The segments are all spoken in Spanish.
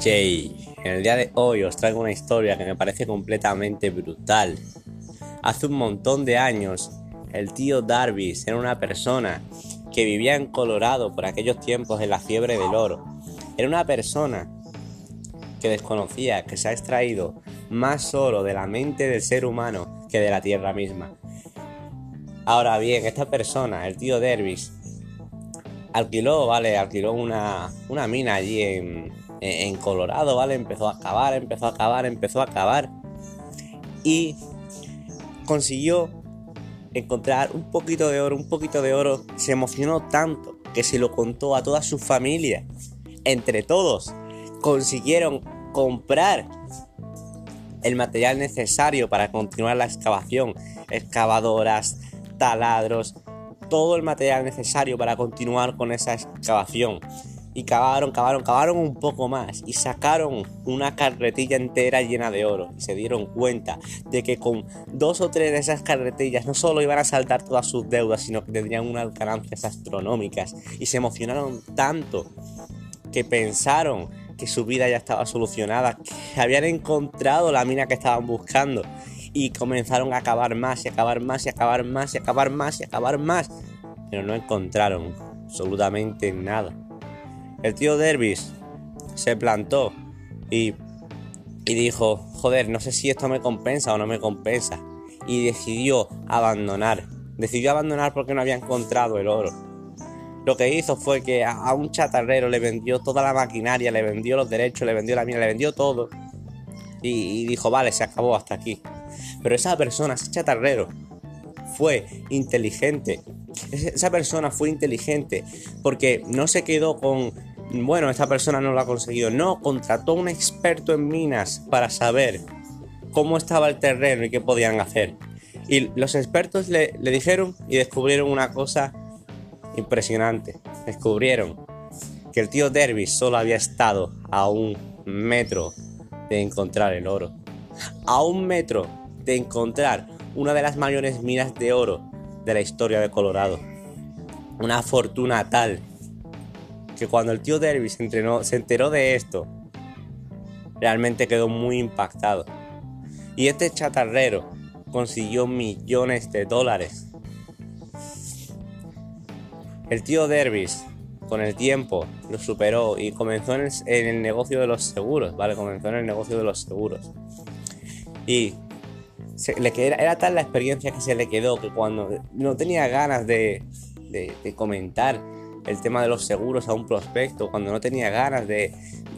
Jay, en el día de hoy os traigo una historia que me parece completamente brutal. Hace un montón de años, el tío Darvis era una persona que vivía en Colorado por aquellos tiempos en la fiebre del oro. Era una persona que desconocía que se ha extraído más oro de la mente del ser humano que de la tierra misma. Ahora bien, esta persona, el tío Darvis, alquiló, vale, alquiló una, una mina allí en, en Colorado, ¿vale? Empezó a acabar, empezó a acabar, empezó a acabar. Y consiguió encontrar un poquito de oro, un poquito de oro. Se emocionó tanto que se lo contó a toda su familia. Entre todos consiguieron comprar el material necesario para continuar la excavación. Excavadoras, taladros, todo el material necesario para continuar con esa excavación y cavaron, cavaron, cavaron un poco más y sacaron una carretilla entera llena de oro y se dieron cuenta de que con dos o tres de esas carretillas no solo iban a saltar todas sus deudas, sino que tendrían unas ganancias astronómicas y se emocionaron tanto que pensaron que su vida ya estaba solucionada, que habían encontrado la mina que estaban buscando y comenzaron a acabar más y acabar más y acabar más y acabar más y acabar más, pero no encontraron absolutamente nada. El tío Dervis se plantó y, y dijo, joder, no sé si esto me compensa o no me compensa. Y decidió abandonar. Decidió abandonar porque no había encontrado el oro. Lo que hizo fue que a, un chatarrero le vendió toda la maquinaria, le vendió los derechos, le vendió la mina, le vendió todo. Y, y dijo, vale, se acabó hasta aquí. Pero esa persona, ese chatarrero, fue inteligente. Esa persona fue inteligente porque no se quedó con bueno, esta persona no lo ha conseguido. No, contrató a un experto en minas para saber cómo estaba el terreno y qué podían hacer. Y los expertos le, dijeron y descubrieron una cosa impresionante. Descubrieron que el tío Derby solo había estado a un metro de encontrar el oro. A un metro de encontrar una de las mayores minas de oro de la historia de Colorado. Una fortuna tal que cuando el tío Derby se, se enteró de esto, realmente quedó muy impactado. Y este chatarrero consiguió millones de dólares. El tío Dervis, con el tiempo, lo superó y comenzó en el, negocio de los seguros, ¿vale? Comenzó en el negocio de los seguros. Y le, era, era tal la experiencia que se le quedó que cuando no tenía ganas de, de comentar el tema de los seguros a un prospecto, cuando no tenía ganas de,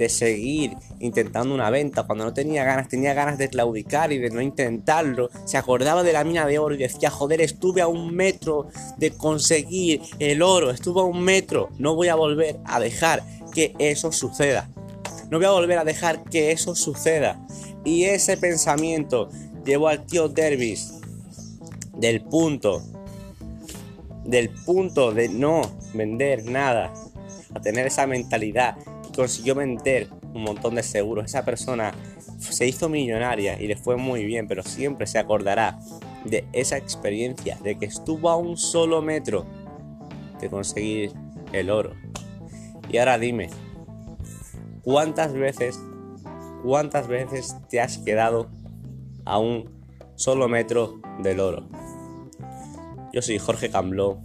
seguir intentando una venta, cuando no tenía ganas, tenía ganas de claudicar y de no intentarlo, se acordaba de la mina de oro y decía, joder, estuve a un metro de conseguir el oro, estuve a un metro, no voy a volver a dejar que eso suceda. No voy a volver a dejar que eso suceda. Y ese pensamiento llevó al tío Dervis del punto del punto de no vender nada a tener esa mentalidad consiguió vender un montón de seguros. Esa persona se hizo millonaria y le fue muy bien, pero siempre se acordará de esa experiencia, de que estuvo a un solo metro de conseguir el oro. Y ahora dime, ¿cuántas veces, cuántas veces te has quedado a un solo metro del oro? Yo soy Jorge Cambló.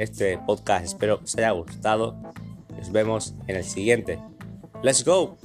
Este podcast espero que os haya gustado. Nos vemos en el siguiente. ¡Let's go!